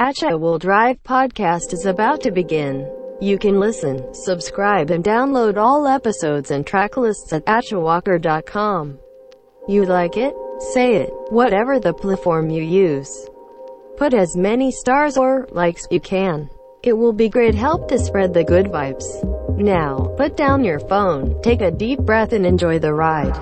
Acha Will Drive podcast is about to begin. You can listen, subscribe and download all episodes and track lists at atchawalker.com. You like it? Say it, whatever the platform you use. Put as many stars or likes you can. It will be great help to spread the good vibes. Now, put down your phone, take a deep breath and enjoy the ride.